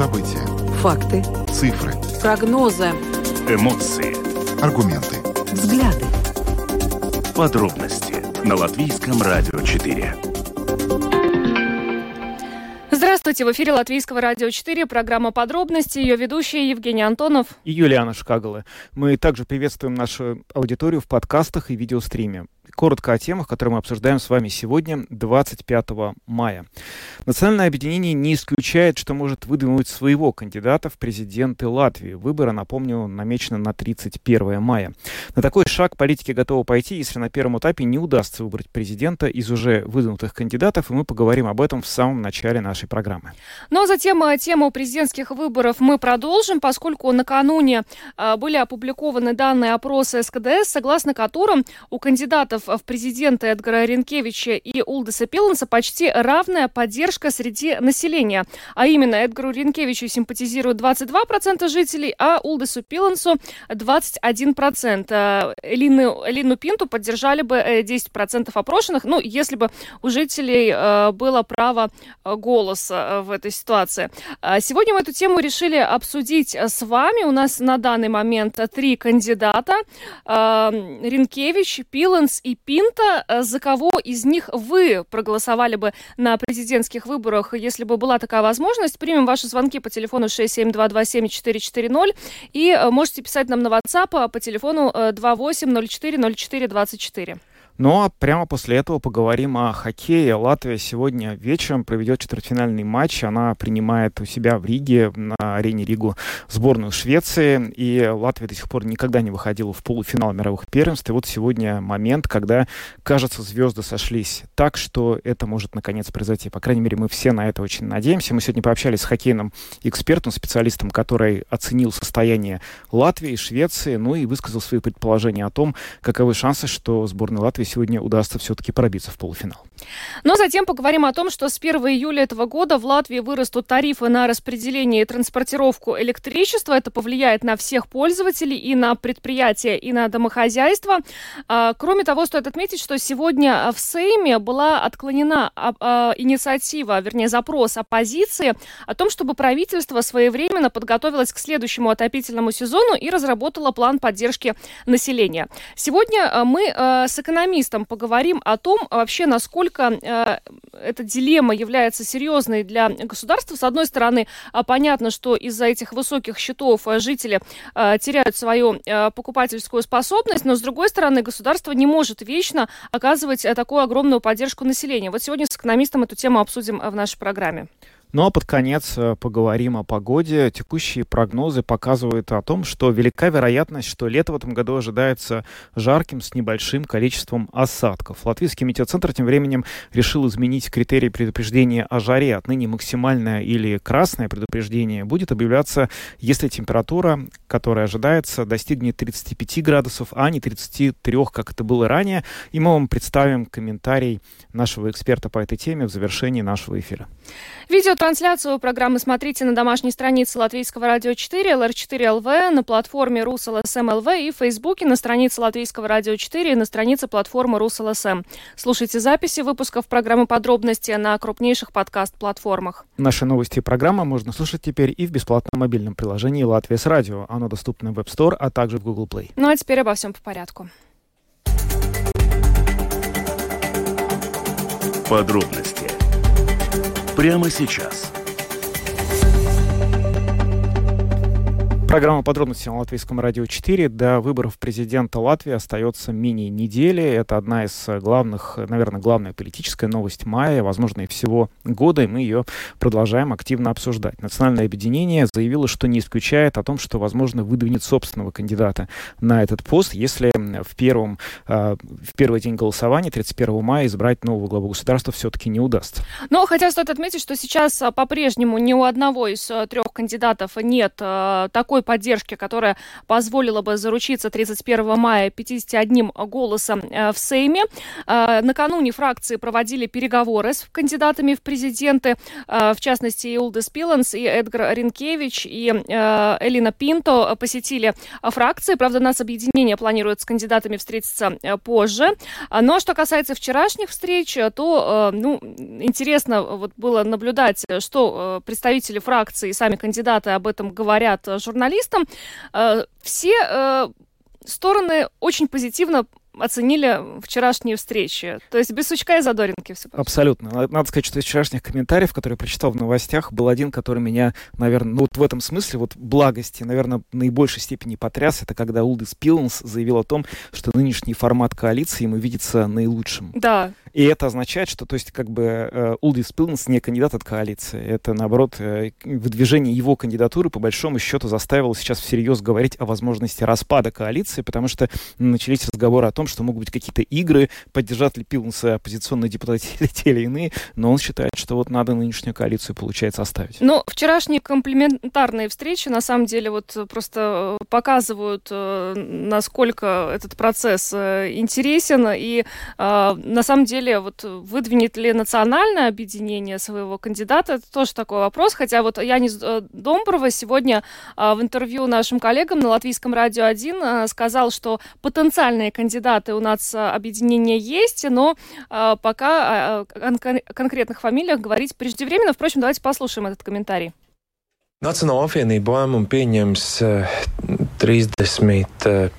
События. Факты. Цифры. Прогнозы. Эмоции. Аргументы. Взгляды. Подробности на Латвийском радио 4. Здравствуйте, в эфире Латвийского радио 4, программа «Подробности», ее ведущие Евгений Антонов и Юлиана Шкагала. Мы также приветствуем нашу аудиторию в подкастах и видеостриме. Коротко о темах, которые мы обсуждаем с вами сегодня, 25 мая. Национальное объединение не исключает, что может выдвинуть своего кандидата в президенты Латвии. Выборы, напомню, намечены на 31 мая. На такой шаг политики готовы пойти, если на первом этапе не удастся выбрать президента из уже выдвинутых кандидатов, и мы поговорим об этом в самом начале нашей программы. Ну а затем э, тему президентских выборов мы продолжим, поскольку накануне э, были опубликованы данные опроса СКДС, согласно которым у кандидатов в президенты Эдгара Ренкевича и Улдеса Пиланса почти равная поддержка среди населения. А именно, Эдгару Ренкевичу симпатизируют 22% жителей, а Улдесу Пилансу 21%. Э, Элину, Элину Пинту поддержали бы 10% опрошенных, ну, если бы у жителей было право голоса в этой ситуации. А сегодня мы эту тему решили обсудить с вами. У нас на данный момент три кандидата. Ренкевич, Пиланс и Пинта. За кого из них вы проголосовали бы на президентских выборах, если бы была такая возможность? Примем ваши звонки по телефону 672274440 и можете писать нам на WhatsApp по телефону 28040424. Ну а прямо после этого поговорим о хоккее. Латвия сегодня вечером проведет четвертьфинальный матч. Она принимает у себя в Риге на арене Ригу сборную Швеции. И Латвия до сих пор никогда не выходила в полуфинал мировых первенств. И вот сегодня момент, когда, кажется, звезды сошлись так, что это может наконец произойти. По крайней мере, мы все на это очень надеемся. Мы сегодня пообщались с хоккейным экспертом, специалистом, который оценил состояние Латвии и Швеции, ну и высказал свои предположения о том, каковы шансы, что сборная Латвии сегодня удастся все-таки пробиться в полуфинал. Но затем поговорим о том, что с 1 июля этого года в Латвии вырастут тарифы на распределение и транспортировку электричества. Это повлияет на всех пользователей и на предприятия, и на домохозяйства. А, кроме того, стоит отметить, что сегодня в Сейме была отклонена а, а, инициатива, вернее запрос оппозиции о том, чтобы правительство своевременно подготовилось к следующему отопительному сезону и разработало план поддержки населения. Сегодня мы с экономистом поговорим о том вообще, насколько насколько э, эта дилемма является серьезной для государства. С одной стороны, э, понятно, что из-за этих высоких счетов э, жители э, теряют свою покупательскую способность, но с другой стороны, государство не может вечно оказывать такую огромную поддержку населения. Вот сегодня с экономистом эту тему обсудим в нашей программе. Ну а под конец э, поговорим о погоде. Текущие прогнозы показывают о том, что велика вероятность, что лето в этом году ожидается жарким с небольшим количеством осадков. Латвийский метеоцентр тем временем решил изменить критерии предупреждения о жаре. Отныне максимальное или красное предупреждение будет объявляться, если температура, которая ожидается, достигнет 35 градусов, а не 33, как это было ранее. И мы вам представим комментарий нашего эксперта по этой теме в завершении нашего эфира. Видеотрансляцию программы смотрите на домашней странице Латвийского радио 4, lr4.lv, на платформе rus.lsm.lv и в Фейсбуке на странице Латвийского радио 4 и на странице платформы Rus.LSM. Слушайте записи выпусков программы «Подробности» на крупнейших подкаст-платформах. Наши новости и программы можно слушать теперь и в бесплатном мобильном приложении «Латвия с радио». Оно доступно в Web Store, а также в Google Play. Ну а теперь обо всем по порядку. Подробности прямо сейчас. Программа подробности на Латвийском радио 4. До выборов президента Латвии остается мини-недели. Это одна из главных, наверное, главная политическая новость мая, возможно, и всего года, и мы ее продолжаем активно обсуждать. Национальное объединение заявило, что не исключает о том, что, возможно, выдвинет собственного кандидата на этот пост, если в, первом, а, в первый день голосования, 31 мая, избрать нового главу государства все-таки не удастся. Но хотя стоит отметить, что сейчас по-прежнему ни у одного из трех кандидатов нет такой той поддержки, которая позволила бы заручиться 31 мая 51 голосом в Сейме. Накануне фракции проводили переговоры с кандидатами в президенты, в частности, и Улдес Пиланс, и Эдгар Ринкевич, и Элина Пинто посетили фракции. Правда, нас объединение планирует с кандидатами встретиться позже. Но что касается вчерашних встреч, то, ну, интересно вот было наблюдать, что представители фракции и сами кандидаты об этом говорят журналистам. Все стороны очень позитивно оценили вчерашние встречи. То есть без сучка и задоринки все. Абсолютно. Надо сказать, что из вчерашних комментариев, которые я прочитал в новостях, был один, который меня, наверное, ну вот в этом смысле, вот благости, наверное, в наибольшей степени потряс. Это когда Улдис Пиланс заявил о том, что нынешний формат коалиции ему видится наилучшим. Да. И это означает, что, то есть, как бы Улдис Пиланс не кандидат от коалиции. Это, наоборот, э, выдвижение его кандидатуры, по большому счету, заставило сейчас всерьез говорить о возможности распада коалиции, потому что начались разговоры о том, что могут быть какие-то игры, поддержат ли Пилнса оппозиционные депутаты те или иные, но он считает, что вот надо нынешнюю коалицию, получается, оставить. Ну, вчерашние комплементарные встречи, на самом деле, вот просто э, показывают, э, насколько этот процесс э, интересен, и на самом деле вот выдвинет ли национальное объединение своего кандидата, это тоже такой вопрос, хотя вот Янис Домброва сегодня в интервью нашим коллегам на Латвийском радио 1 сказал, что потенциальные кандидаты у нас а, объединения есть, но а, пока о конкретных фамилиях говорить преждевременно. Впрочем, давайте послушаем этот комментарий. Nacionāla apvienība lēmumu pieņems 31.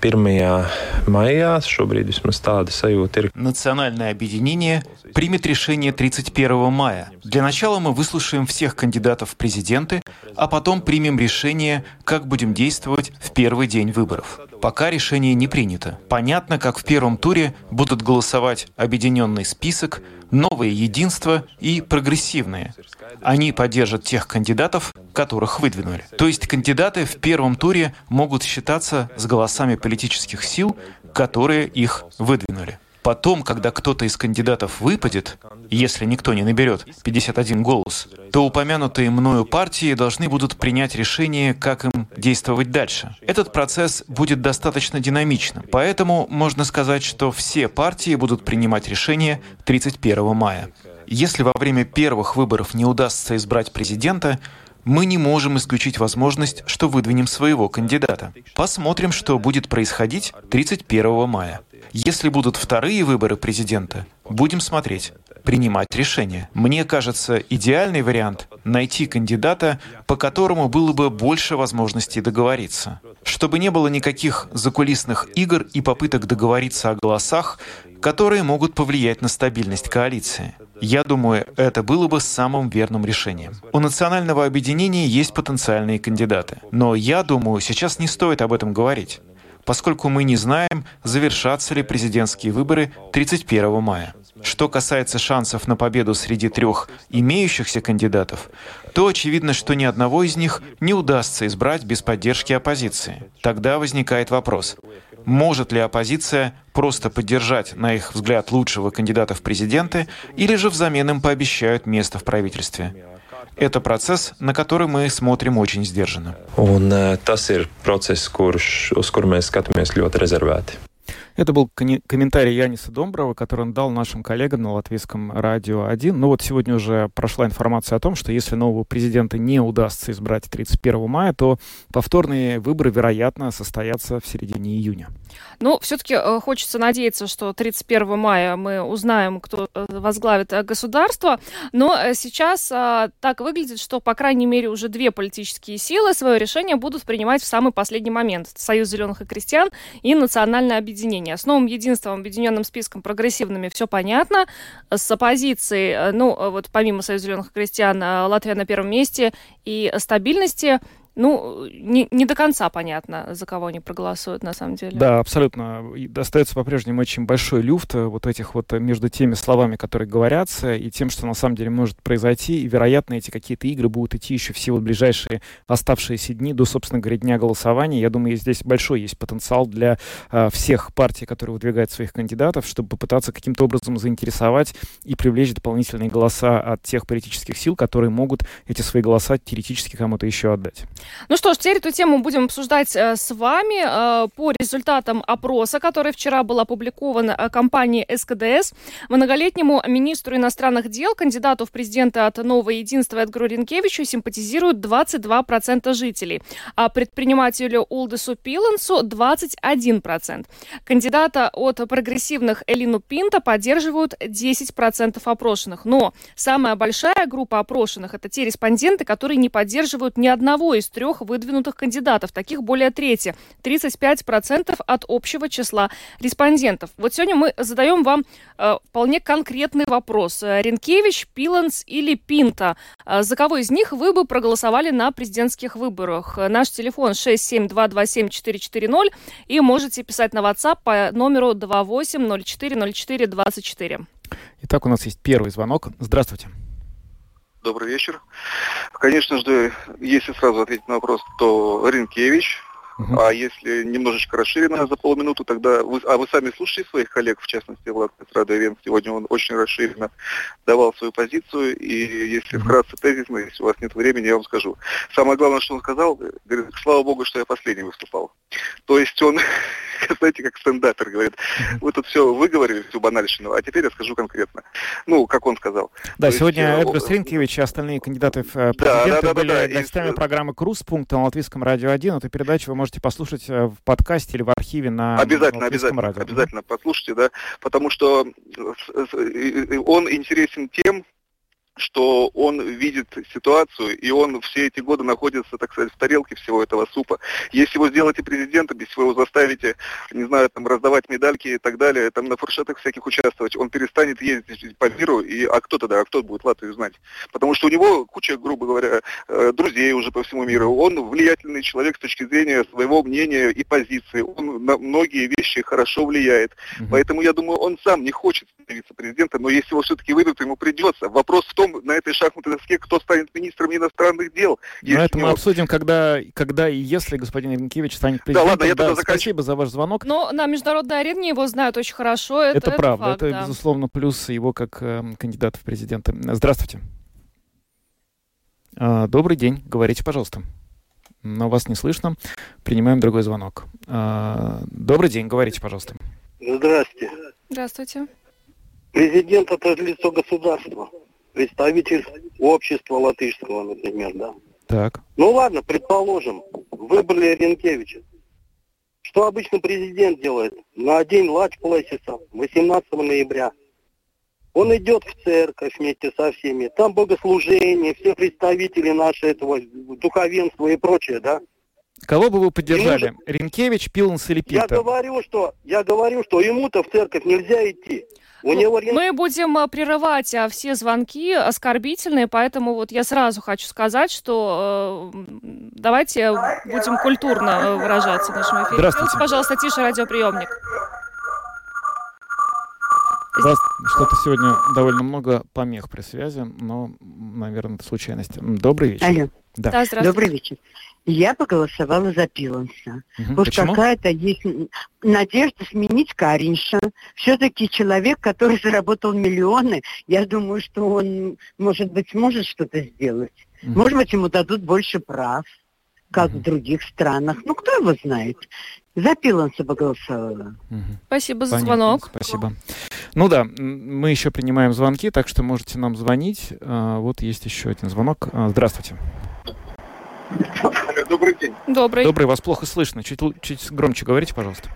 maijā. Šobrīd vismaz tāda sajūta ir. Национальное объединение примет решение 31 мая. Для начала мы выслушаем всех кандидатов в президенты, а потом примем решение, как будем действовать в первый день выборов. Пока решение не принято. Понятно, как в первом туре будут голосовать объединенный список, новые единства и прогрессивные. Они поддержат тех кандидатов, которых выдвинули. То есть кандидаты в первом туре могут считаться с голосами политических сил, которые их выдвинули. Потом, когда кто-то из кандидатов выпадет, если никто не наберет 51 голос, то упомянутые мною партии должны будут принять решение, как им действовать дальше. Этот процесс будет достаточно динамичным, поэтому можно сказать, что все партии будут принимать решение 31 мая. Если во время первых выборов не удастся избрать президента, мы не можем исключить возможность, что выдвинем своего кандидата. Посмотрим, что будет происходить 31 мая. Если будут вторые выборы президента, будем смотреть, принимать решение. Мне кажется, идеальный вариант — найти кандидата, по которому было бы больше возможностей договориться. Чтобы не было никаких закулисных игр и попыток договориться о голосах, которые могут повлиять на стабильность коалиции. Я думаю, это было бы самым верным решением. У национального объединения есть потенциальные кандидаты. Но я думаю, сейчас не стоит об этом говорить поскольку мы не знаем, завершатся ли президентские выборы 31 мая. Что касается шансов на победу среди трех имеющихся кандидатов, то очевидно, что ни одного из них не удастся избрать без поддержки оппозиции. Тогда возникает вопрос, может ли оппозиция просто поддержать, на их взгляд, лучшего кандидата в президенты, или же взамен им пообещают место в правительстве. Это процесс, на который мы смотрим очень сдержанно. Un, tas ir process, kurš, uz kuru mēs. Это был комментарий Яниса Домброва, который он дал нашим коллегам на латвийском радио 1. Ну вот сегодня уже прошла информация о том, что если нового президента не удастся избрать 31 мая, то повторные выборы, вероятно, состоятся в середине июня. Ну, все-таки э, хочется надеяться, что 31 мая мы узнаем, кто э, возглавит э, государство. Но сейчас так выглядит, что, по крайней мере, уже две политические силы свое решение будут принимать в самый последний момент. Союз зеленых и крестьян и Национальное объединение. С новым единством, объединенным списком прогрессивными все понятно. С оппозицией, ну, вот помимо Союза зеленых крестьян, Латвия на первом месте и стабильности – ну, не, не до конца понятно, за кого они проголосуют на самом деле. Да, абсолютно. И остается по-прежнему очень большой люфт э, вот этих вот э, между теми словами, которые говорятся, и тем, что на самом деле может произойти. И, вероятно, эти какие-то игры будут идти еще все вот ближайшие оставшиеся дни до, собственно говоря, дня голосования. Я думаю, здесь большой есть потенциал для э, всех партий, которые выдвигают своих кандидатов, чтобы попытаться каким-то образом заинтересовать и привлечь дополнительные голоса от тех политических сил, которые могут эти свои голоса теоретически кому-то еще отдать. Ну что ж, теперь эту тему будем обсуждать э, с вами э, по результатам опроса, который вчера был опубликован э, компанией СКДС. Многолетнему министру иностранных дел, кандидату в президенты от Нового единства Эдгару Ренкевичу симпатизируют 22% жителей, а предпринимателю Улдесу Пилансу 21%. Кандидата от прогрессивных Элину Пинта поддерживают 10% опрошенных. Но самая большая группа опрошенных – это те респонденты, которые не поддерживают ни одного из трех выдвинутых кандидатов. Таких более трети. 35% от общего числа респондентов. Вот сегодня мы задаем вам э, вполне конкретный вопрос. Ренкевич, Пиланс или Пинта? Э, за кого из них вы бы проголосовали на президентских выборах? Наш телефон 67227-440 и можете писать на WhatsApp по номеру 28040424. Итак, у нас есть первый звонок. Здравствуйте. Добрый вечер. Конечно же, если сразу ответить на вопрос, то Ренкевич. Угу. А если немножечко расширенно за полминуты, тогда вы, а вы сами слушаете своих коллег, в частности, Влад Радовен, сегодня он очень расширенно давал свою позицию, и если вкратце тезисно, если у вас нет времени, я вам скажу. Самое главное, что он сказал, говорит, слава богу, что я последний выступал. То есть он знаете, как стендапер говорит, вы тут все выговорили, всю банальщину, а теперь я скажу конкретно. Ну, как он сказал. Да, То сегодня есть, э, Эдгар Стринкевич и остальные кандидаты в президенты да, да, да, были да, да, гостями и... программы «Круз-пункт» на Латвийском радио 1. Эту передачу вы можете послушать э, в подкасте или в архиве на Обязательно, обязательно, радио. обязательно послушайте, да, потому что он интересен тем, что он видит ситуацию, и он все эти годы находится, так сказать, в тарелке всего этого супа. Если его сделаете президентом, если вы его заставите, не знаю, там, раздавать медальки и так далее, там, на фуршетах всяких участвовать, он перестанет ездить по миру, и, а кто тогда, а кто будет Латвию знать? Потому что у него куча, грубо говоря, э, друзей уже по всему миру, он влиятельный человек с точки зрения своего мнения и позиции, он на многие вещи хорошо влияет, поэтому я думаю, он сам не хочет становиться президентом, но если его все-таки выйдут, ему придется. Вопрос в том, на этой шахматной доске, кто станет министром иностранных дел. Но это мы обсудим, когда, когда и если господин Иванкевич станет президентом. Да, ладно, я да, спасибо за ваш звонок. Но на международной арене его знают очень хорошо. Это, это, это правда, факт, это, да. безусловно, плюс его как э, кандидата в президенты. Здравствуйте. А, добрый день, говорите, пожалуйста. Но вас не слышно. Принимаем другой звонок. А, добрый день, говорите, пожалуйста. Здравствуйте. Здравствуйте. Президент – это лицо государства представитель общества латышского, например, да. Так. Ну ладно, предположим, выбрали Ренкевича. Что обычно президент делает? На день Лач Плесиса, 18 ноября. Он идет в церковь вместе со всеми. Там богослужение, все представители нашего этого духовенства и прочее, да. Кого бы вы поддержали? Ему... Ренкевич, Пиланс или Питер? Я говорю, что, я говорю, что ему-то в церковь нельзя идти. У него... Мы будем э, прерывать а, все звонки оскорбительные, поэтому вот я сразу хочу сказать, что э, давайте будем культурно э, выражаться в нашем эфире. Здравствуйте. пожалуйста, тише радиоприемник. Да, что-то сегодня довольно много помех при связи, но, наверное, это случайность. Добрый вечер. Алло. Да. да Добрый вечер. Я поголосовала за Пиланса. Угу. Уж какая-то есть надежда сменить Каринша. Все-таки человек, который заработал миллионы, я думаю, что он, может быть, сможет что-то сделать. Угу. Может быть, ему дадут больше прав, как угу. в других странах. Ну, кто его знает. За Пиланса поголосовала. Угу. Спасибо за Понятно. звонок. Спасибо. Ну да, мы еще принимаем звонки, так что можете нам звонить. А, вот есть еще один звонок. А, здравствуйте. Добрый день. Добрый. Добрый, вас плохо слышно. Чуть, чуть громче говорите, пожалуйста.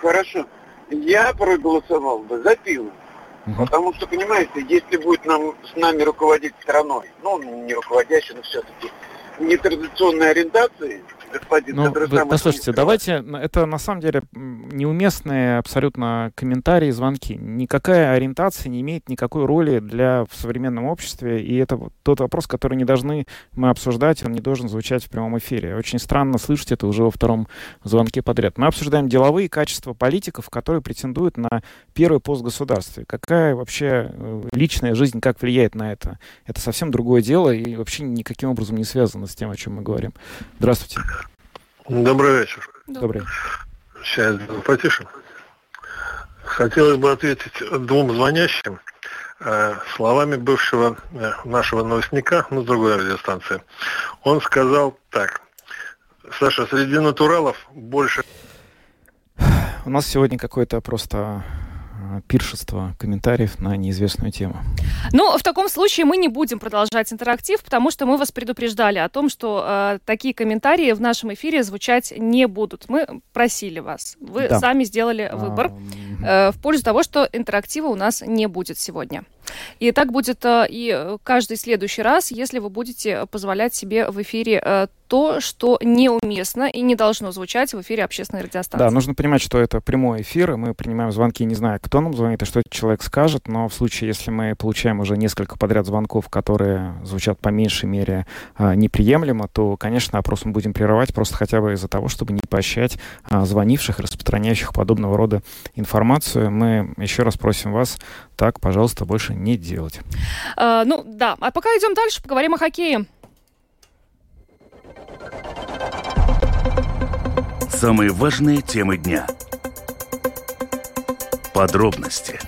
Хорошо. Я проголосовал бы за пиво. Угу. Потому что, понимаете, если будет нам, с нами руководить страной, ну, не руководящий, но все-таки нетрадиционной ориентации, господин ну, вы, Послушайте, давайте, это на самом деле неуместные абсолютно комментарии, звонки. Никакая ориентация не имеет никакой роли для в современном обществе, и это вот тот вопрос, который не должны мы обсуждать, он не должен звучать в прямом эфире. Очень странно слышать это уже во втором звонке подряд. Мы обсуждаем деловые качества политиков, которые претендуют на первый пост государства. Какая вообще э, личная жизнь, как влияет на это? Это совсем другое дело и вообще никаким образом не связано с тем, о чем мы говорим. Здравствуйте. Добрый вечер. Добрый. Сейчас потише. Хотелось бы ответить двум звонящим. э, словами бывшего э, нашего новостника, ну, с другой радиостанции. Он сказал так. Саша, среди натуралов больше... У нас сегодня какой-то просто Э, пиршество комментариев на неизвестную тему. Ну, в таком случае мы не будем продолжать интерактив, потому что мы вас предупреждали о том, что э, такие комментарии в нашем эфире звучать не будут. Мы просили вас. Вы да. сами сделали выбор а, э, в пользу того, что интерактива у нас не будет сегодня. И так будет э, и каждый следующий раз, если вы будете позволять себе в эфире э, то, что неуместно и не должно звучать в эфире общественной радиостанции. Да, нужно понимать, что это прямой эфир, и мы принимаем звонки, не зная, кто нам звонит и что человек скажет, но в случае, если мы получаем уже несколько подряд звонков, которые звучат по меньшей мере неприемлемо, то, конечно, опрос мы будем прерывать просто хотя бы из-за того, чтобы не поощрять звонивших, распространяющих подобного рода информацию. Мы еще раз просим вас так, пожалуйста, больше не делать. А, ну да, а пока идем дальше, поговорим о хоккее. Самые важные темы дня. Подробности.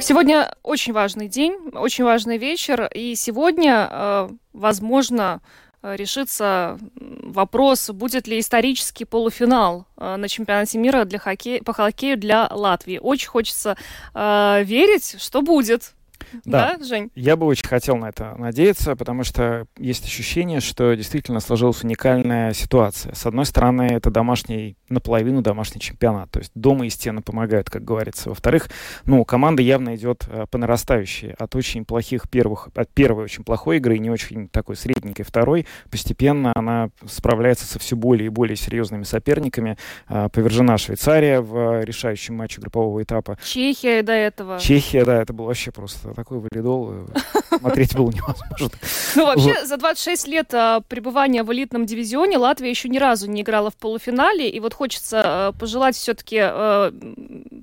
Сегодня очень важный день, очень важный вечер, и сегодня, э, возможно, решится вопрос, будет ли исторический полуфинал э, на чемпионате мира для хоккея, по хоккею для Латвии. Очень хочется э, верить, что будет. Да, да, Жень? Я бы очень хотел на это надеяться, потому что есть ощущение, что действительно сложилась уникальная ситуация. С одной стороны, это домашний, наполовину домашний чемпионат, то есть дома и стены помогают, как говорится. Во-вторых, ну, команда явно идет э, по нарастающей. От очень плохих первых, от первой очень плохой игры, не очень такой средненькой второй, постепенно она справляется со все более и более серьезными соперниками. Э, повержена Швейцария в решающем матче группового этапа. Чехия до этого. Чехия, да, это было вообще просто такой валидол э, смотреть было невозможно. Ну, вообще, за 26 лет а, пребывания в элитном дивизионе Латвия еще ни разу не играла в полуфинале, и вот хочется а, пожелать все-таки а,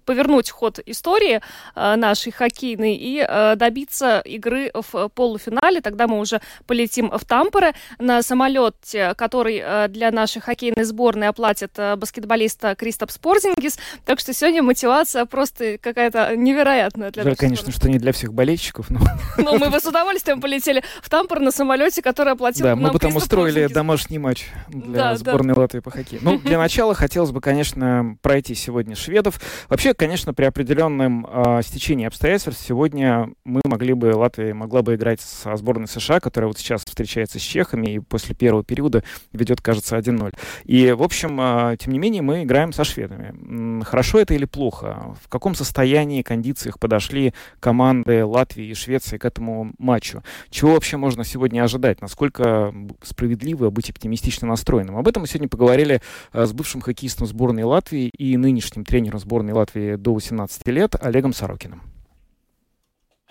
повернуть ход истории нашей хоккейной и добиться игры в полуфинале. Тогда мы уже полетим в Тампере на самолете, который для нашей хоккейной сборной оплатит баскетболиста Кристоп Спорзингис. Так что сегодня мотивация просто какая-то невероятная для Жаль, конечно, что не для всех болельщиков. Но... Ну, мы бы с удовольствием полетели в Тампор на самолете, который оплатил Да, мы бы там устроили домашний матч для да, сборной да. Латвии по хоккею. Ну, для начала хотелось бы, конечно, пройти сегодня шведов. Вообще, конечно, при определенном э, стечении обстоятельств сегодня мы могли бы, Латвия могла бы играть со сборной США, которая вот сейчас встречается с чехами и после первого периода ведет, кажется, 1-0. И, в общем, э, тем не менее, мы играем со шведами. Хорошо это или плохо? В каком состоянии, кондициях подошли команды Латвии и Швеции к этому матчу. Чего вообще можно сегодня ожидать? Насколько справедливо быть оптимистично настроенным? Об этом мы сегодня поговорили э, с бывшим хоккеистом сборной Латвии и нынешним тренером сборной Латвии до 18 лет Олегом Сорокиным.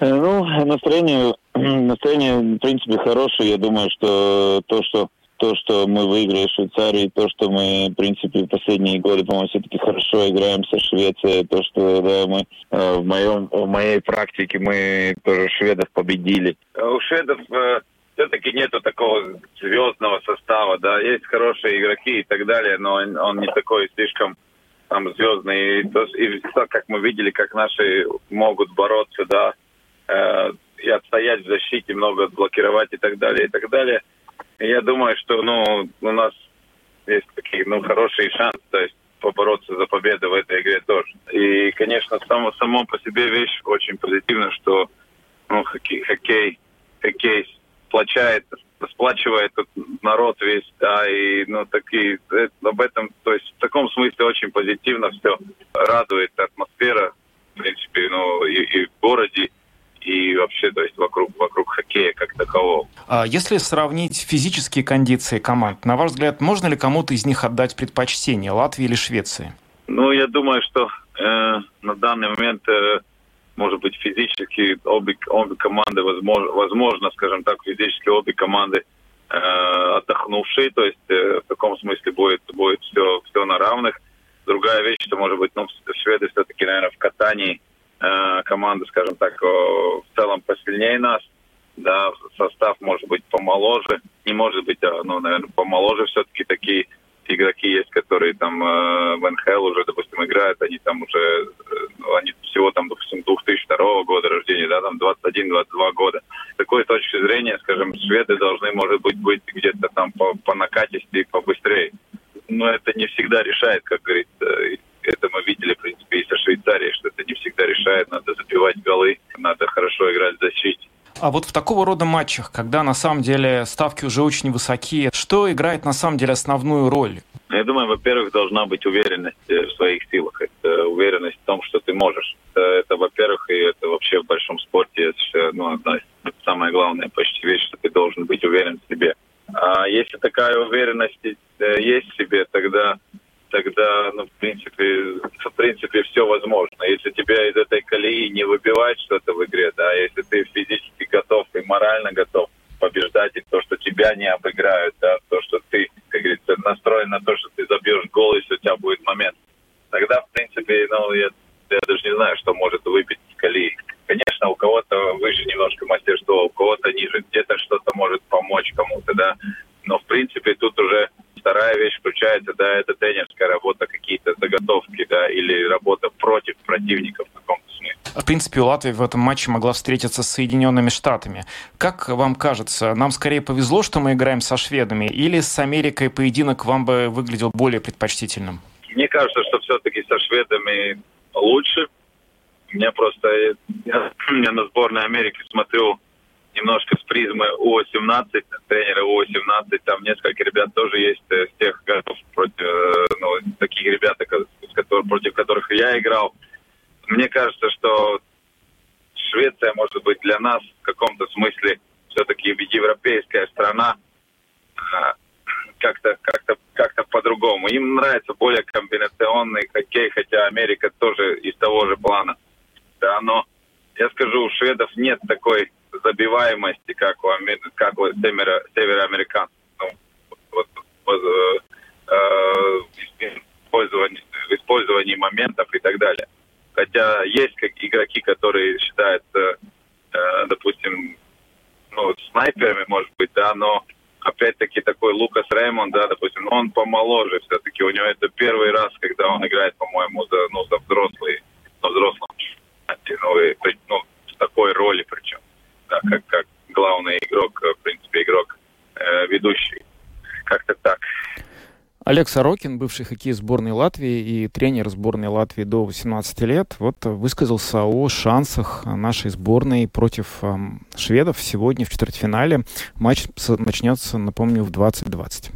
Э, ну, настроение, настроение, в принципе, хорошее. Я думаю, что то, что то, что мы выиграли Швейцарию, то, что мы, в принципе, в последние годы, по-моему, все-таки хорошо играем со Швецией, то, что да, мы э, в, моем, в моей практике мы тоже шведов победили. А у шведов э, все-таки нету такого звездного состава, да, есть хорошие игроки и так далее, но он, он не такой слишком там звездный. И, то, и то, как мы видели, как наши могут бороться, да, э, и отстоять в защите, много блокировать и так далее, и так далее – я думаю, что ну, у нас есть такие ну, хорошие шансы, то есть побороться за победу в этой игре тоже. И, конечно, само, само по себе вещь очень позитивна, что ну, хоккей, хоккей, хоккей сплочает, сплачивает народ весь, да, и, ну, такие, э, об этом, то есть в таком смысле очень позитивно все радует атмосфера, в принципе, ну, и, и в городе, и вообще, то есть вокруг, вокруг хоккея как такового. А если сравнить физические кондиции команд, на ваш взгляд, можно ли кому-то из них отдать предпочтение, Латвии или Швеции? Ну, я думаю, что э, на данный момент, э, может быть, физически обе, обе команды, возможно, возможно, скажем так, физически обе команды э, отдохнувшие, то есть э, в таком смысле будет, будет все, все на равных. Другая вещь, что, может быть, ну, шведы все-таки, наверное, в катании команда, скажем так, в целом посильнее нас. Да, состав может быть помоложе, не может быть, а, ну, наверное, помоложе все-таки такие игроки есть, которые там э, в НХЛ уже, допустим, играют, они там уже, э, они всего там, допустим, 2002 года рождения, да, там 21-22 года. С такой точки зрения, скажем, шведы должны, может быть, быть где-то там по, по накатисти побыстрее. Но это не всегда решает, как говорится. Это мы видели, в принципе, и со Швейцарией, что это не всегда решает. Надо забивать голы, надо хорошо играть в защите. А вот в такого рода матчах, когда на самом деле ставки уже очень высокие, что играет на самом деле основную роль? Я думаю, во-первых, должна быть уверенность в своих силах. Это уверенность в том, что ты можешь. Это, это во-первых, и это вообще в большом спорте ну, одна из самая главная почти вещь, что ты должен быть уверен в себе. А если такая уверенность э, есть в себе, тогда тогда, ну, в принципе, в принципе, все возможно. Если тебя из этой колеи не выбивать что-то в игре, да, если ты физически готов и морально готов побеждать, и то, что тебя не обыграют, да, то, что ты, как говорится, настроен на то, что ты забьешь гол, если у тебя будет момент, тогда, в принципе, ну, я, я даже не знаю, что может выбить из колеи. Конечно, у кого-то выше немножко мастерство, у кого-то ниже, где-то что-то может помочь кому-то, да, но, в принципе, тут уже вторая вещь включается, да, это тренерская работа, какие-то заготовки, да, или работа против противников в каком-то смысле. В принципе, Латвия в этом матче могла встретиться с Соединенными Штатами. Как вам кажется, нам скорее повезло, что мы играем со шведами, или с Америкой поединок вам бы выглядел более предпочтительным? Мне кажется, что все-таки со шведами лучше. Мне просто... Я, я на сборной Америки смотрю немножко с призмы У-18, тренера У-18, там несколько ребят тоже есть э, с тех годов, против, э, ну, таких ребят, против которых я играл. Мне кажется, что Швеция может быть для нас в каком-то смысле все-таки европейская страна а, как-то как-то как-то по-другому. Им нравится более комбинационный хоккей, хотя Америка тоже из того же плана. Да, но я скажу, у шведов нет такой забиваемости, как у, как у севера, североамериканцев. Ну, вот, вот, э, э, использовании, в использовании моментов и так далее. Хотя есть как игроки, которые считаются, э, допустим, ну, снайперами, может быть, да, но опять-таки такой Лукас Реймонд, да, допустим, он помоложе все-таки. У него это первый раз, когда он играет, по-моему, за, ну, за взрослый, на взрослом ну, и, ну, в такой роли причем да, как, как главный игрок, в принципе, игрок э, ведущий. Как-то так. Олег Сорокин, бывший хоккеист сборной Латвии и тренер сборной Латвии до 18 лет, вот высказался о шансах нашей сборной против э, шведов сегодня в четвертьфинале. Матч начнется, напомню, в 2020.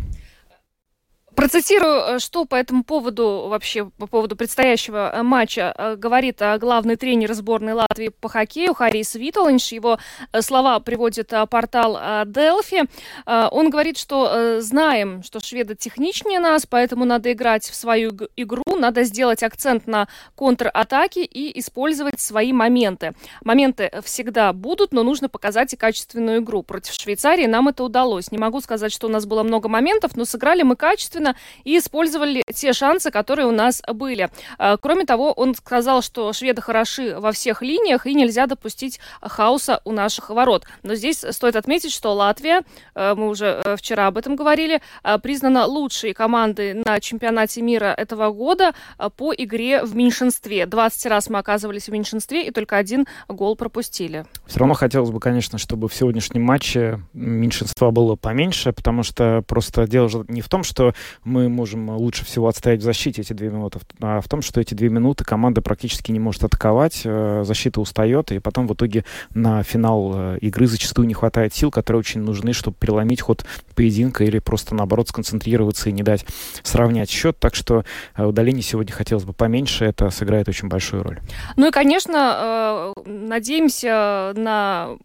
Процитирую, э, что по этому поводу, вообще по поводу предстоящего э, матча э, говорит главный тренер сборной Латвии по хоккею Харис Виталинш. Его слова приводит портал Делфи. Он говорит, что знаем, что шведы техничнее нас, поэтому надо играть в свою игру, надо сделать акцент на контратаке и использовать свои моменты. Моменты всегда будут, но нужно показать и качественную игру. Против Швейцарии нам это удалось. Не могу сказать, что у нас было много моментов, но сыграли мы качественно, эффективно и использовали те шансы, которые у нас были. А, кроме того, он сказал, что шведы хороши во всех линиях и нельзя допустить хаоса у наших ворот. Но здесь стоит отметить, что Латвия, э, мы уже э, вчера об этом говорили, э, признана лучшей командой на чемпионате мира этого года по игре в меньшинстве. 20 раз мы оказывались в меньшинстве и только один гол пропустили. Все равно хотелось бы, конечно, чтобы в сегодняшнем матче меньшинства было поменьше, потому что просто дело же не в том, что мы можем лучше всего отстоять в защите эти две минуты, а в том, что эти две минуты команда практически не может атаковать, э, защита устает, и потом в итоге на финал э, игры зачастую не хватает сил, которые очень нужны, чтобы переломить ход поединка или просто, наоборот, сконцентрироваться и не дать сравнять счет. Так что э, удаление сегодня хотелось бы поменьше, это сыграет очень большую роль. Ну и, конечно, надеемся на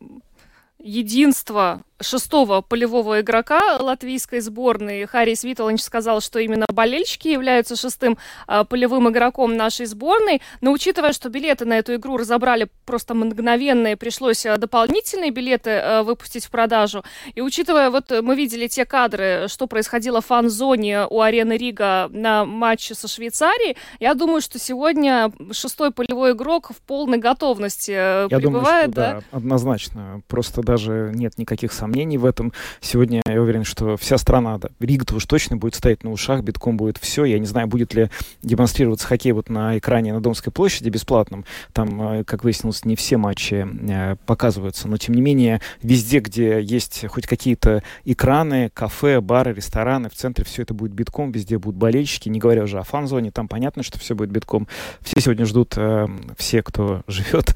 единство шестого полевого игрока латвийской сборной. Харрис Виталович сказал, что именно болельщики являются шестым а, полевым игроком нашей сборной. Но учитывая, что билеты на эту игру разобрали просто мгновенно и пришлось а, дополнительные билеты а, выпустить в продажу, и учитывая, вот мы видели те кадры, что происходило в фан-зоне у арены Рига на матче со Швейцарией, я думаю, что сегодня шестой полевой игрок в полной готовности я пребывает. Думаю, что, да, да, однозначно. Просто даже нет никаких сомнений в этом. Сегодня я уверен, что вся страна, да, Рига-то уж точно будет стоять на ушах, битком будет все. Я не знаю, будет ли демонстрироваться хоккей вот на экране на Домской площади бесплатном. Там, э, как выяснилось, не все матчи э, показываются, но тем не менее везде, где есть хоть какие-то экраны, кафе, бары, рестораны, в центре все это будет битком, везде будут болельщики, не говоря уже о фан-зоне, там понятно, что все будет битком. Все сегодня ждут, э, все, кто живет,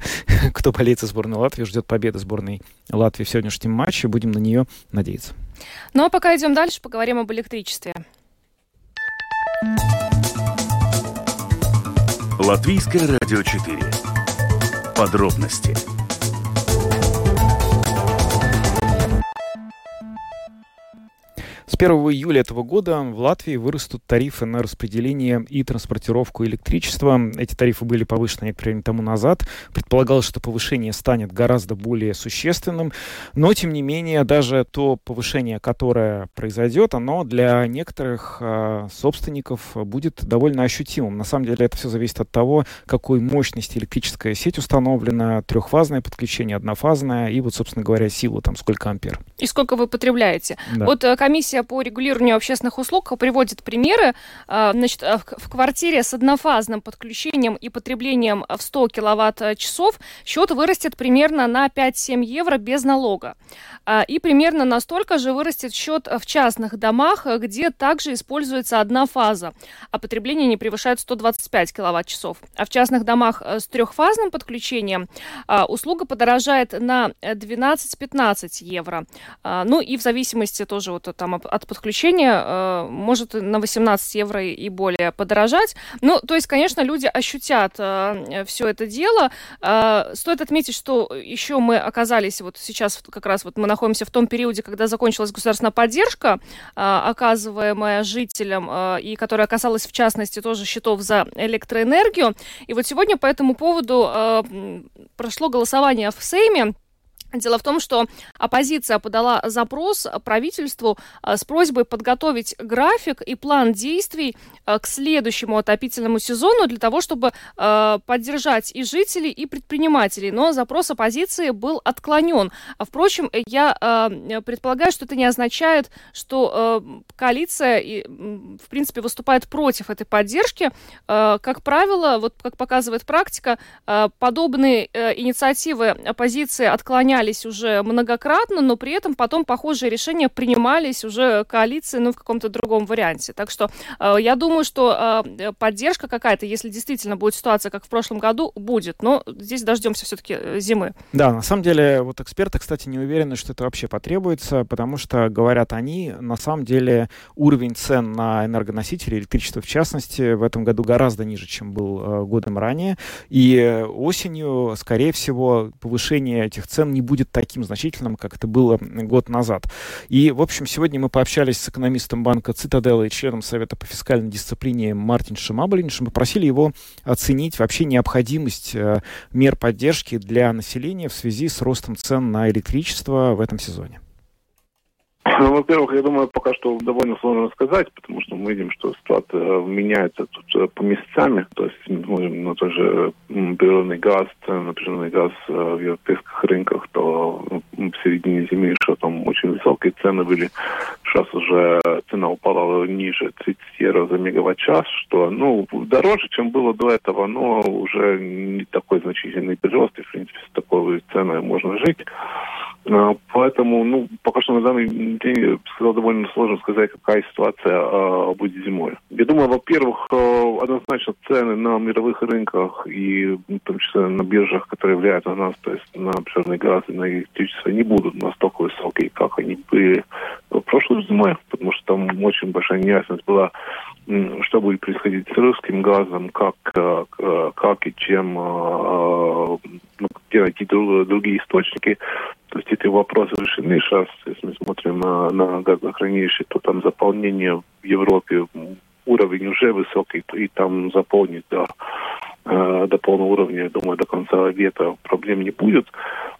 кто болеет за сборную Латвии, ждет победы сборной Латвии в сегодняшнем матче, будем на нее надеяться. Ну а пока идем дальше, поговорим об электричестве. Латвийское радио 4. Подробности С 1 июля этого года в Латвии вырастут тарифы на распределение и транспортировку электричества. Эти тарифы были повышены некоторое время тому назад. Предполагалось, что повышение станет гораздо более существенным. Но, тем не менее, даже то повышение, которое произойдет, оно для некоторых э, собственников будет довольно ощутимым. На самом деле это все зависит от того, какой мощности электрическая сеть установлена, трехфазное подключение, однофазное, и вот, собственно говоря, сила там сколько ампер. И сколько вы потребляете. Да. Вот э, комиссия комиссия по регулированию общественных услуг приводит примеры. А, значит, а, в квартире с однофазным подключением и потреблением в 100 киловатт-часов счет вырастет примерно на 5-7 евро без налога. А, и примерно настолько же вырастет счет в частных домах, где также используется одна фаза, а потребление не превышает 125 киловатт-часов. А в частных домах с трехфазным подключением услуга подорожает на 12-15 евро. Ну и в зависимости тоже вот там от подключения э, может на 18 евро и более подорожать. Ну, то есть, конечно, люди ощутят э, все это дело. Э, стоит отметить, что еще мы оказались вот сейчас как раз вот мы находимся в том периоде, когда закончилась государственная поддержка, э, оказываемая жителям, э, и которая касалась в частности тоже счетов за электроэнергию. И вот сегодня по этому поводу э, прошло голосование в Сейме. Дело в том, что оппозиция подала запрос правительству э, с просьбой подготовить график и план действий э, к следующему отопительному сезону для того, чтобы э, поддержать и жителей, и предпринимателей. Но запрос оппозиции был отклонен. Впрочем, я предполагаю, что это не означает, что коалиция, в принципе, выступает против этой поддержки. Как правило, вот как показывает практика, подобные инициативы оппозиции отклоняют менялись уже многократно, но при этом потом похожие решения принимались уже коалицией, ну, в каком-то другом варианте. Так что э, я думаю, что э, поддержка какая-то, если действительно будет ситуация, как в прошлом году, будет. Но здесь дождемся все-таки э, зимы. Да, на самом деле, вот эксперты, кстати, не уверены, что это вообще потребуется, потому что, говорят они, на самом деле уровень цен на энергоносители, электричество в частности, в этом году гораздо ниже, чем был э, годом ранее. И осенью, скорее всего, повышение этих цен не будет таким значительным, как это было год назад. И, в общем, сегодня мы пообщались с экономистом банка Цитадела и членом Совета по фискальной дисциплине Мартин Шимабалиншем, попросили его оценить вообще необходимость э, мер поддержки для населения в связи с ростом цен на электричество в этом сезоне. Ну, во-первых, я думаю, пока что довольно сложно сказать, потому что мы видим, что ситуация меняется тут э, по местами. То есть мы смотрим на тот же природный газ, на природный газ э, в европейских рынках, то в середине зимы еще там очень высокие цены были. Сейчас уже цена упала ниже 30 евро за мегаватт-час, что, ну, дороже, чем было до этого, но уже не такой значительный прирост, и, в принципе, с такой ценой можно жить. А, поэтому, ну, пока что на данный день, я сказал, довольно сложно сказать, какая ситуация а, будет зимой. Я думаю, во-первых, а, однозначно цены на мировых рынках и в том числе на биржах, которые влияют на нас, то есть на природный газ и на электричество, не будут настолько высокие, как они были в прошлой зимой, потому что там очень большая неясность была что будет происходить с русским газом, как, как и чем, ну, найти другие источники. То есть эти вопросы решены. Сейчас, если мы смотрим на, на газохранилище, то там заполнение в Европе уровень уже высокий, и там заполнить до, э, до полного уровня, я думаю, до конца лета проблем не будет.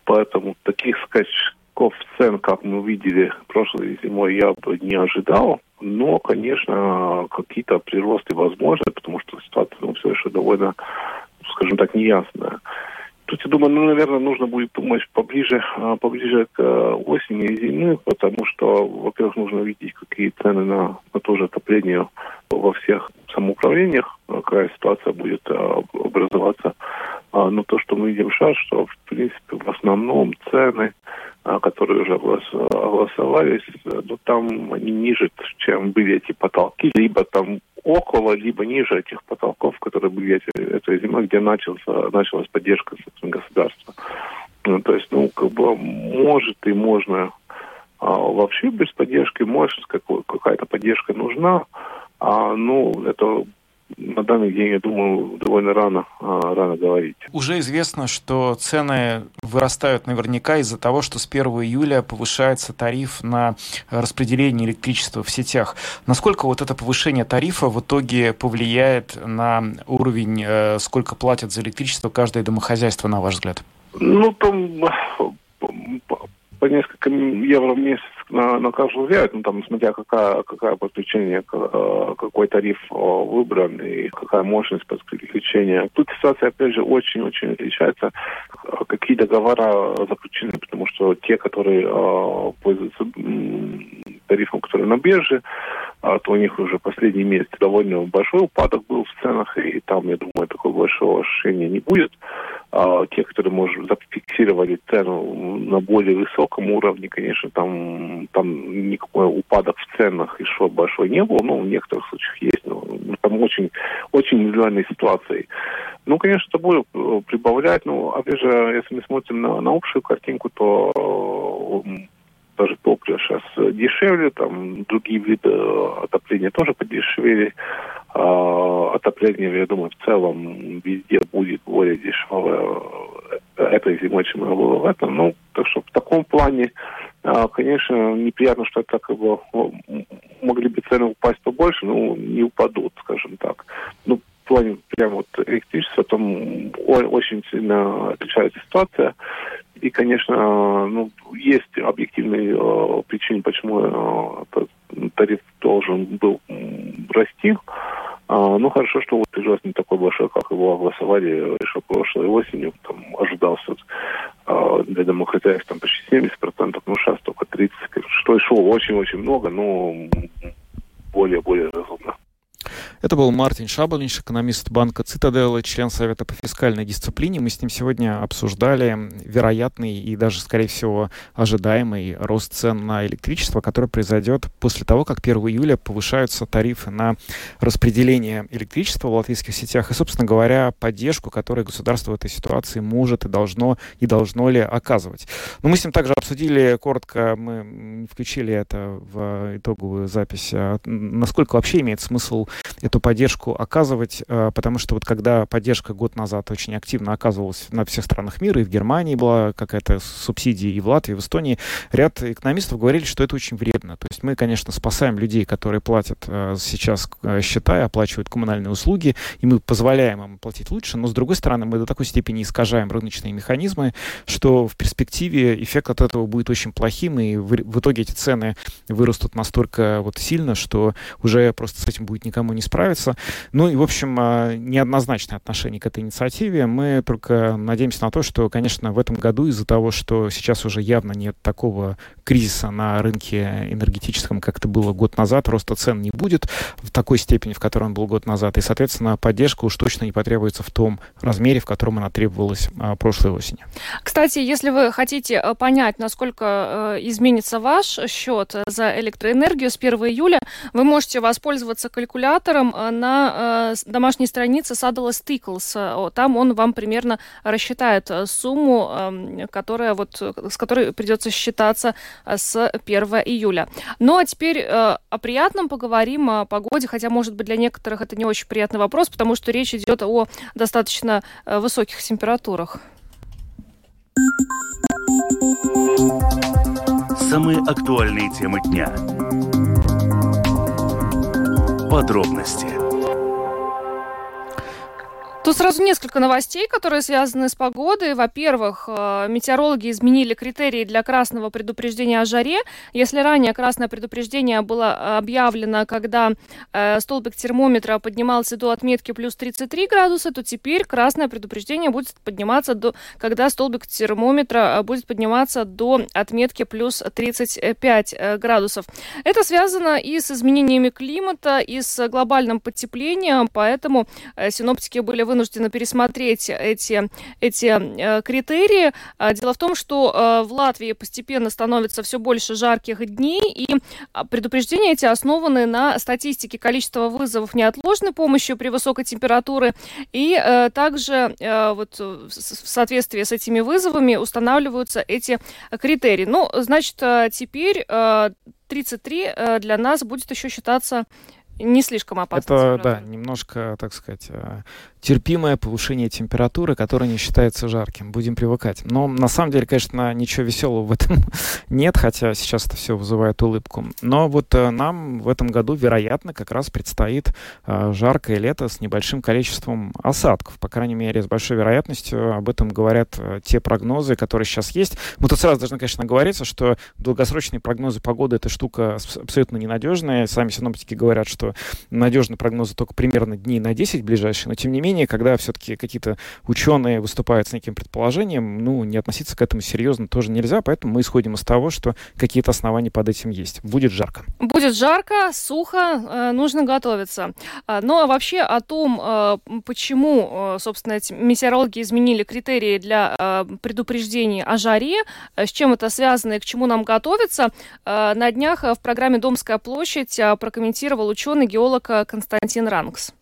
Поэтому таких скачков цен, как мы видели прошлой зимой, я бы не ожидал. Но, конечно, какие-то приросты возможны, потому что ситуация ну, все еще довольно, скажем так, неясная. Тут, я думаю, ну, наверное, нужно будет думать поближе, а, поближе к э, осени и зиме, потому что, во-первых, нужно видеть, какие цены на, на то же отопление во всех самоуправлениях, какая ситуация будет а, образоваться. А, но то, что мы видим сейчас, что, в принципе, в основном цены, которые уже огласовались, ну, там они ниже, чем были эти потолки, либо там около, либо ниже этих потолков, которые были эти, этой зимой, где начался, началась поддержка государства. Ну, то есть, ну, как бы, может и можно а, вообще без поддержки, может, какая-то поддержка нужна, а, ну, это на данный день, я думаю, довольно рано, а, рано говорить. Уже известно, что цены вырастают наверняка из-за того, что с 1 июля повышается тариф на распределение электричества в сетях. Насколько вот это повышение тарифа в итоге повлияет на уровень, э, сколько платят за электричество каждое домохозяйство, на ваш взгляд? Ну, там по несколько евро в месяц на, на каждого влияет, ну, там, смотря какая, какая подключение, э, какой тариф э, выбран и какая мощность подключения. Тут ситуация, опять же, очень-очень отличается, какие договора заключены, потому что те, которые э, пользуются тарифом, который на бирже, а, то у них уже последний месяц довольно большой упадок был в ценах, и там, я думаю, такого большого ощущения не будет. А те, которые, может, зафиксировали цену на более высоком уровне, конечно, там, там никакой упадок в ценах еще большой не было, но в некоторых случаях есть, но там очень, очень индивидуальные ситуации. Ну, конечно, это будет э, прибавлять, но, опять же, если мы смотрим на, на общую картинку, то э, даже топливо сейчас дешевле, там другие виды отопления тоже подешевели. А, отопление, я думаю, в целом везде будет более дешевое этой зимой, чем оно было в этом. Ну, так что в таком плане, а, конечно, неприятно, что это как бы могли бы цены упасть побольше, но не упадут, скажем так. Ну, в плане прямо вот электричества там очень сильно отличается ситуация. И, конечно, ну, есть объективные э, причины, почему э, тариф должен был расти. А, ну, хорошо, что вот прирост не такой большой, как его огласовали еще прошлой осенью. Там ожидался э, для домохозяйств там почти 70%, ну, сейчас только 30%, что еще очень-очень много, но более-более разумно. Это был Мартин Шабалинш, экономист банка Цитаделла, член Совета по фискальной дисциплине. Мы с ним сегодня обсуждали вероятный и даже, скорее всего, ожидаемый рост цен на электричество, который произойдет после того, как 1 июля повышаются тарифы на распределение электричества в латвийских сетях и, собственно говоря, поддержку, которую государство в этой ситуации может и должно, и должно ли оказывать. Но мы с ним также обсудили коротко, мы включили это в итоговую запись, а насколько вообще имеет смысл эту поддержку оказывать, э, потому что вот когда поддержка год назад очень активно оказывалась на всех странах мира, и в Германии была какая-то субсидия, и в Латвии, и в Эстонии, ряд экономистов говорили, что это очень вредно. То есть мы, конечно, спасаем людей, которые платят э, сейчас э, счета и оплачивают коммунальные услуги, и мы позволяем им платить лучше, но, с другой стороны, мы до такой степени искажаем рыночные механизмы, что в перспективе эффект от этого будет очень плохим, и в, в итоге эти цены вырастут настолько вот сильно, что уже просто с этим будет никому не справиться справиться. Ну и, в общем, а, неоднозначное отношение к этой инициативе. Мы только надеемся на то, что, конечно, в этом году из-за того, что сейчас уже явно нет такого кризиса на рынке энергетическом, как это было год назад, роста цен не будет в такой степени, в которой он был год назад. И, соответственно, поддержка уж точно не потребуется в том размере, в котором она требовалась а, прошлой осенью. Кстати, если вы хотите э, понять, насколько э, изменится ваш счет за электроэнергию с 1 июля, вы можете воспользоваться калькулятором Э, на э, домашней странице Saddles Tickles. Там он вам примерно рассчитает э, сумму, эм, которая вот, с которой придется считаться с 1 июля. Ну а теперь о приятном поговорим, о погоде, хотя, может быть, для некоторых это не очень приятный вопрос, потому что речь идет о достаточно высоких температурах. Самые актуальные темы дня Подробности. Тут сразу несколько новостей, которые связаны с погодой. Во-первых, э, метеорологи изменили критерии для красного предупреждения о жаре. Если ранее красное предупреждение было объявлено, когда э, столбик термометра поднимался до отметки плюс 33 градуса, то теперь красное предупреждение будет подниматься до, когда столбик термометра э, будет подниматься до отметки плюс 35 градусов. Это связано и с изменениями климата, и с глобальным потеплением, поэтому синоптики были вынуждены пересмотреть эти, эти э, критерии. А, дело в том, что э, в Латвии постепенно становится все больше жарких дней, и а, предупреждения эти основаны на статистике количества вызовов неотложной помощи при высокой температуре, и э, также вот в соответствии с этими вызовами устанавливаются эти критерии. Ну, значит, теперь 33 для нас будет еще считаться не слишком опасно. Это, да, немножко, так сказать, терпимое повышение температуры, которое не считается жарким. Будем привыкать. Но на самом деле, конечно, ничего веселого в этом нет, хотя сейчас это все вызывает улыбку. Но вот э, нам в этом году, вероятно, как раз предстоит э, жаркое лето с небольшим количеством осадков. По крайней мере, с большой вероятностью об этом говорят э, те прогнозы, которые сейчас есть. Мы тут сразу должны, конечно, говориться, что долгосрочные прогнозы погоды — это штука абсолютно ненадежная. Сами синоптики говорят, что надежные прогнозы только примерно дней на 10 ближайшие, но тем не менее когда все-таки какие-то ученые выступают с неким предположением, ну, не относиться к этому серьезно тоже нельзя, поэтому мы исходим из того, что какие-то основания под этим есть. Будет жарко. Будет жарко, сухо, э, нужно готовиться. А, ну, а вообще о том, э, почему, э, собственно, эти метеорологи изменили критерии для предупреждений о жаре, с чем это связано и к чему нам готовиться, на днях в программе «Домская площадь» прокомментировал ученый-геолог Константин Ранкс.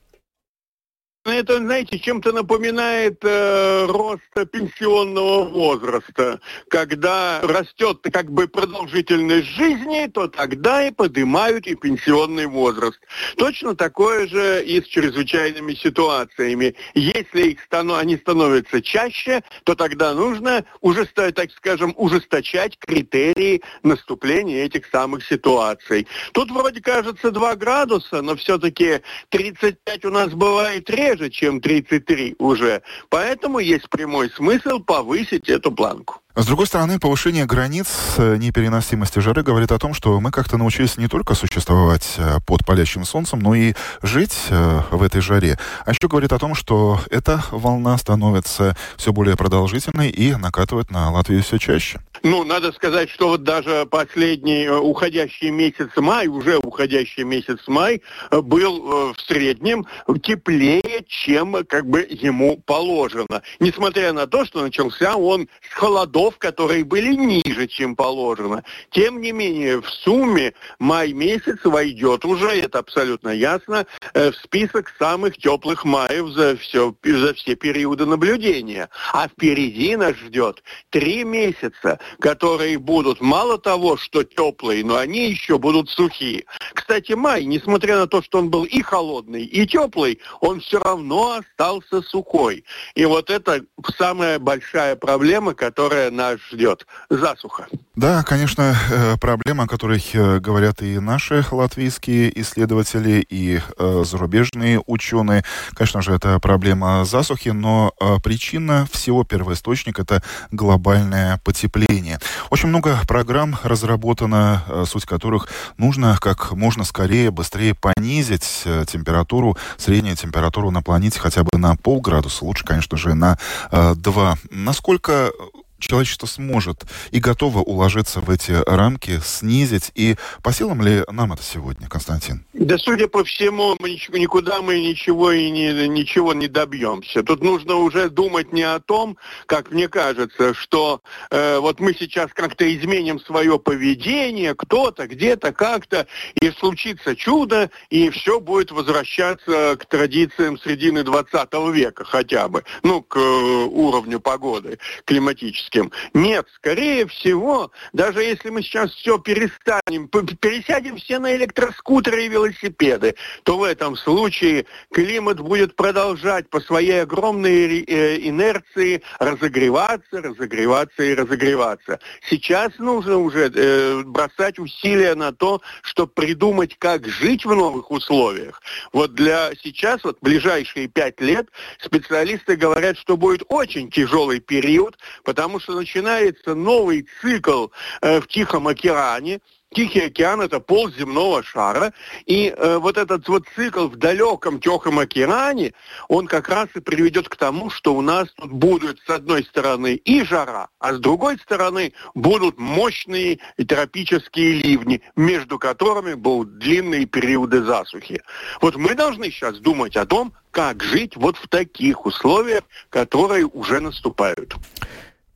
Это, знаете, чем-то напоминает э, рост пенсионного возраста. Когда растет как бы продолжительность жизни, то тогда и поднимают и пенсионный возраст. Точно такое же и с чрезвычайными ситуациями. Если их станов... они становятся чаще, то тогда нужно, уже, так скажем, ужесточать критерии наступления этих самых ситуаций. Тут вроде кажется 2 градуса, но все-таки 35 у нас бывает реже, реже, чем 33 уже. Поэтому есть прямой смысл повысить эту планку. С другой стороны, повышение границ э, непереносимости жары говорит о том, что мы как-то научились не только существовать э, под палящим солнцем, но и жить э, в этой жаре. А еще говорит о том, что эта волна становится все более продолжительной и накатывает на Латвию все чаще. Ну, надо сказать, что вот даже последний уходящий месяц май, уже уходящий месяц май, был в среднем теплее, чем как бы ему положено. Несмотря на то, что начался он с холодов годов, которые были ниже, чем положено. Тем не менее, в сумме май месяц войдет уже, это абсолютно ясно, э, в список самых теплых маев за, все, за все периоды наблюдения. А впереди нас ждет три месяца, которые будут мало того, что теплые, но они еще будут сухие. Кстати, май, несмотря на то, что он был и холодный, и теплый, он все равно остался сухой. И вот это самая большая проблема, которая нас ждет засуха. Да, конечно, э, проблема, о которой э, говорят и наши латвийские исследователи, и э, зарубежные ученые. Конечно же, это проблема засухи, но причина всего первоисточник это глобальное потепление. Очень много программ разработано, суть которых нужно как можно скорее, быстрее понизить температуру, среднюю температуру на планете хотя бы на полградуса, лучше, конечно же, на 2. Насколько человечество сможет и готово уложиться в эти рамки, снизить. И по силам ли нам это сегодня, Константин? Да, судя по всему, мы никуда мы ничего и не, ничего не добьемся. Тут нужно уже думать не о том, как мне кажется, что э, вот мы сейчас как-то изменим свое поведение, кто-то, где-то, как-то, и случится чудо, и все будет возвращаться к традициям середины 20 века хотя бы, ну, к э, уровню погоды климатической электрическим. Нет, скорее всего, даже если мы сейчас все перестанем, пересядем все на электроскутеры и велосипеды, то в этом случае климат будет продолжать по своей огромной э, инерции разогреваться, разогреваться и разогреваться. Сейчас нужно уже э, бросать усилия на то, чтобы придумать, как жить в новых условиях. Вот для сейчас, вот ближайшие пять лет, специалисты говорят, что будет очень тяжелый период, потому что начинается новый цикл э, в Тихом океане, Тихий океан – это пол земного шара, и э, вот этот вот цикл в далеком Тихом океане, он как раз и приведет к тому, что у нас тут будут с одной стороны и жара, а с другой стороны будут мощные тропические ливни, между которыми будут длинные периоды засухи. Вот мы должны сейчас думать о том, как жить вот в таких условиях, которые уже наступают.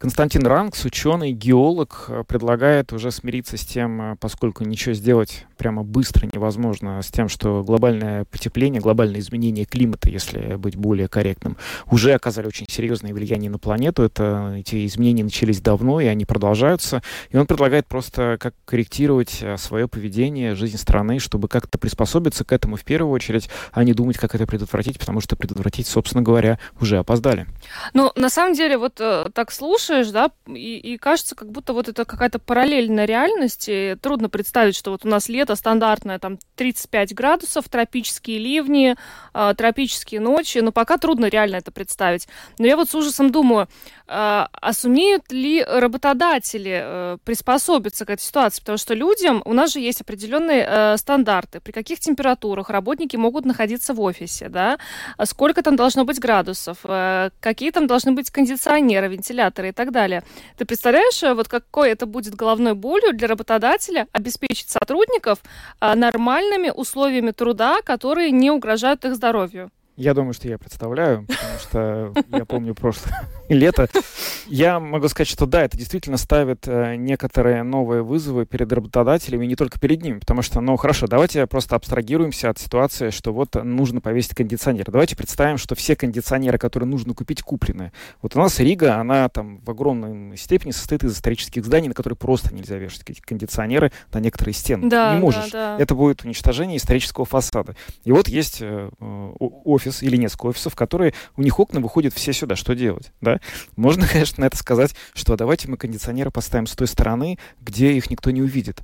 Константин Ранкс, ученый, геолог, э, предлагает уже смириться с тем, э, поскольку ничего сделать прямо быстро невозможно, с тем, что глобальное потепление, глобальное изменение климата, если быть более корректным, уже оказали очень серьезное влияние на планету. Это, эти изменения начались давно, и они продолжаются. И он предлагает просто как корректировать э, свое поведение, жизнь страны, чтобы как-то приспособиться к этому в первую очередь, а не думать, как это предотвратить, потому что предотвратить, собственно говоря, уже опоздали. Ну, на самом деле, вот так слушай, слушаешь, да, и, и кажется, как будто вот это какая-то параллельная реальность. И трудно представить, что вот у нас лето стандартное, там 35 градусов, тропические ливни, э, тропические ночи. Но пока трудно реально это представить. Но я вот с ужасом думаю, а, а сумеют ли работодатели э, приспособиться к этой ситуации? Потому что людям, у нас же есть определенные э, стандарты, при каких температурах работники могут находиться в офисе, да, сколько там должно быть градусов, э, какие там должны быть кондиционеры, вентиляторы и так далее. Ты представляешь, вот какой это будет головной болью для работодателя обеспечить сотрудников нормальными условиями труда, которые не угрожают их здоровью? Я думаю, что я представляю, потому что я помню прошлое лето. Я могу сказать, что да, это действительно ставит э, некоторые новые вызовы перед работодателями, не только перед ними, потому что, ну хорошо, давайте просто абстрагируемся от ситуации, что вот нужно повесить кондиционер. Давайте представим, что все кондиционеры, которые нужно купить, куплены. Вот у нас Рига, она там в огромной степени состоит из исторических зданий, на которые просто нельзя вешать кондиционеры на некоторые стены. Да, не можешь. Да, да. Это будет уничтожение исторического фасада. И вот есть э, офис или несколько офисов, которые у них окна выходят все сюда. Что делать? Да? Можно, конечно, на это сказать, что давайте мы кондиционеры поставим с той стороны, где их никто не увидит.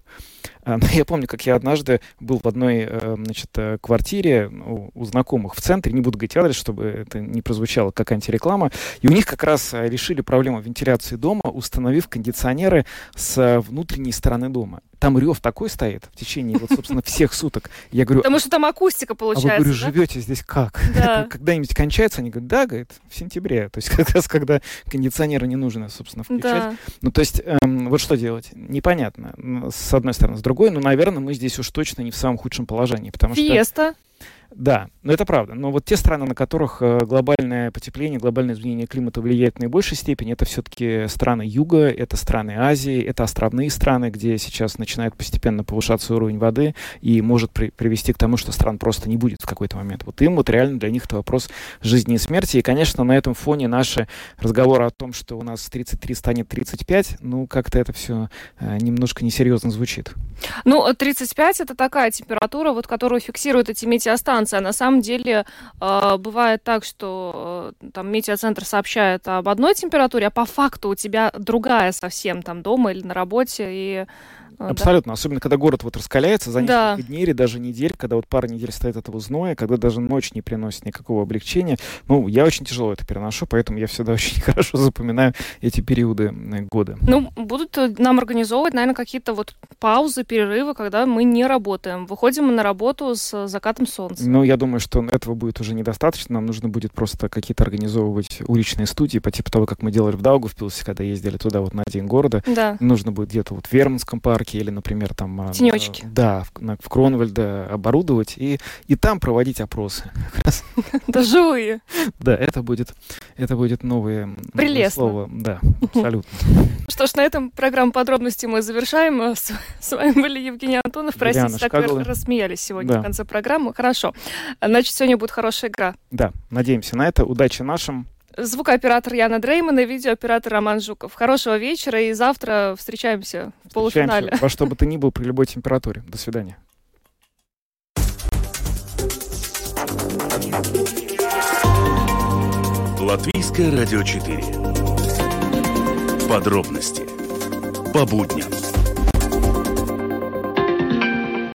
А, я помню, как я однажды был в одной э, значит, э, квартире у знакомых в центре, не буду говорить адрес, чтобы это не прозвучало как антиреклама, и у них как раз э, решили проблему вентиляции дома, установив кондиционеры с внутренней стороны дома там рев такой стоит в течение, вот, собственно, всех суток. Я говорю... Потому что там акустика получается, А вы, говорю, да? живете здесь как? Да. Когда-нибудь кончается? Они говорят, да, говорит, в сентябре. То есть как раз, когда кондиционеры не нужно, собственно, включать. Да. Ну, то есть, эм, вот что делать? Непонятно. С одной стороны. С другой, ну, наверное, мы здесь уж точно не в самом худшем положении, потому Фиеста. что... Да, но это правда. Но вот те страны, на которых э, глобальное потепление, глобальное изменение климата влияет в наибольшей степени, это все-таки страны Юга, это страны Азии, это островные страны, где сейчас начинает постепенно повышаться уровень воды и может при привести к тому, что стран просто не будет в какой-то момент. Вот им вот реально для них это вопрос жизни и смерти. И, конечно, на этом фоне наши разговоры о том, что у нас 33 станет 35, ну, как-то это все э, немножко несерьезно звучит. Ну, 35 это такая температура, вот, которую фиксируют эти метеостанции информация. На самом деле э, бывает так, что э, там метеоцентр сообщает об одной температуре, а по факту у тебя другая совсем там дома или на работе. И а, Абсолютно. Да. Особенно, когда город вот раскаляется за несколько да. дней или даже недель, когда вот пара недель стоит этого зноя, когда даже ночь не приносит никакого облегчения. Ну, я очень тяжело это переношу, поэтому я всегда очень хорошо запоминаю эти периоды года. Ну, будут э, нам организовывать, наверное, какие-то вот паузы, перерывы, когда мы не работаем. Выходим на работу с закатом солнца. Ну, я думаю, что этого будет уже недостаточно. Нам нужно будет просто какие-то организовывать уличные студии по типу того, как мы делали в Даугавпилсе, когда ездили туда вот на День города. Да. Нужно будет где-то вот в Верманском парке парке или, например, там... А, Тенечки. Да, в, в Кронвальде оборудовать и, и там проводить опросы. Да живые. Да, это будет, это будет новое, новое слово. Да, абсолютно. Что ж, на этом программу подробности мы завершаем. С, с вами были Евгений Антонов. Простите, так вы рассмеялись сегодня да. в конце программы. Хорошо. Значит, сегодня будет хорошая игра. Да, надеемся на это. Удачи нашим. Звукооператор Яна Дрейман и видеооператор Роман Жуков. Хорошего вечера и завтра встречаемся в полуфинале. Во что бы то ни было при любой температуре. До свидания. Латвийское радио 4. Подробности по будням.